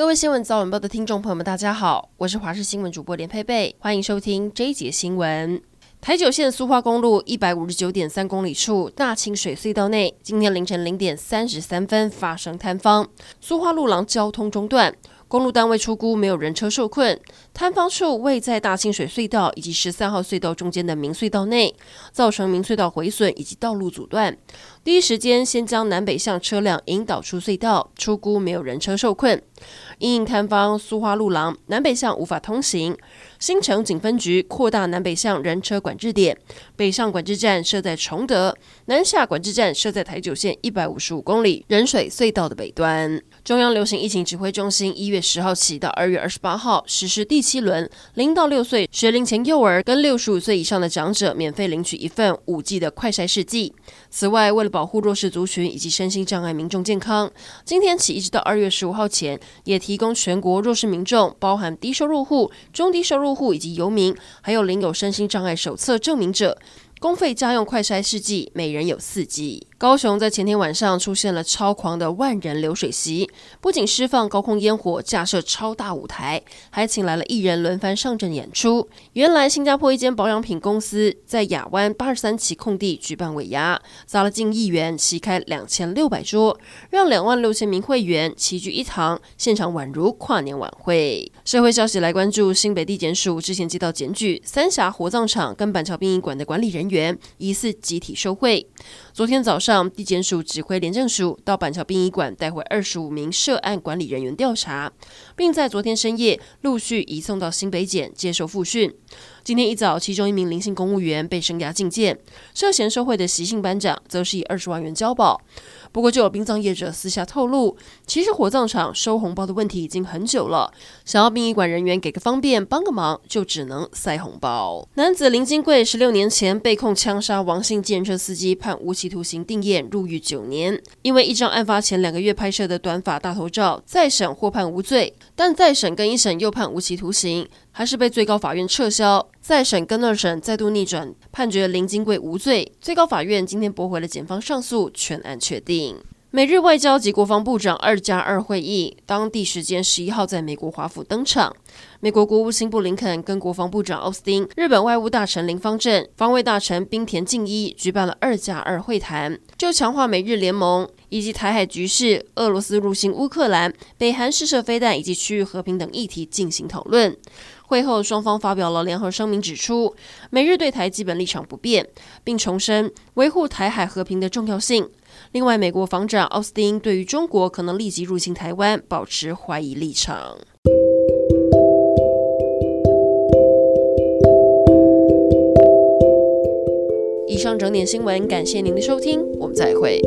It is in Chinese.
各位新闻早晚报的听众朋友们，大家好，我是华视新闻主播连佩佩，欢迎收听这一节新闻。台九线苏花公路一百五十九点三公里处大清水隧道内，今天凌晨零点三十三分发生坍方，苏花路廊交通中断。公路单位出估没有人车受困，坍方处位在大清水隧道以及十三号隧道中间的明隧道内，造成明隧道毁损以及道路阻断。第一时间先将南北向车辆引导出隧道，出估没有人车受困。因应坍方苏花路廊南北向无法通行，新城警分局扩大南北向人车管制点，北上管制站设在崇德，南下管制站设在台九线一百五十五公里仁水隧道的北端。中央流行疫情指挥中心一月十号起到二月二十八号实施第七轮零到六岁学龄前幼儿跟六十五岁以上的长者免费领取一份五 G 的快筛试剂。此外，为了保护弱势族群以及身心障碍民众健康，今天起一直到二月十五号前，也提供全国弱势民众，包含低收入户、中低收入户以及游民，还有领有身心障碍手册证明者，公费家用快筛试剂，每人有四剂。高雄在前天晚上出现了超狂的万人流水席，不仅释放高空烟火，架设超大舞台，还请来了艺人轮番上阵演出。原来新加坡一间保养品公司在亚湾八十三期空地举办尾牙，砸了近亿元，席开两千六百桌，让两万六千名会员齐聚一堂，现场宛如跨年晚会。社会消息来关注，新北地检署之前接到检举，三峡火葬场跟板桥殡仪馆的管理人员员疑似集体受贿。昨天早上，地检署指挥廉政署到板桥殡仪馆带回二十五名涉案管理人员调查，并在昨天深夜陆续移送到新北检接受复训。今天一早，其中一名林姓公务员被生涯禁见，涉嫌受贿的习姓班长则是以二十万元交保。不过，就有殡葬业者私下透露，其实火葬场收红包的问题已经很久了，想要殡仪馆人员给个方便、帮个忙，就只能塞红包。男子林金贵十六年前被控枪杀王姓计程车司机，判无期徒刑定谳，入狱九年。因为一张案发前两个月拍摄的短发大头照，再审获判无罪，但再审跟一审又判无期徒刑，还是被最高法院撤销。再审跟二审再度逆转，判决林金贵无罪。最高法院今天驳回了检方上诉，全案确定。美日外交及国防部长二加二会议，当地时间十一号在美国华府登场。美国国务卿布林肯跟国防部长奥斯汀、日本外务大臣林芳正、防卫大臣滨田靖一举办了二加二会谈，就强化美日联盟以及台海局势、俄罗斯入侵乌克兰、北韩试射飞弹以及区域和平等议题进行讨论。会后，双方发表了联合声明，指出美日对台基本立场不变，并重申维护台海和平的重要性。另外，美国防长奥斯汀对于中国可能立即入侵台湾保持怀疑立场。以上整点新闻，感谢您的收听，我们再会。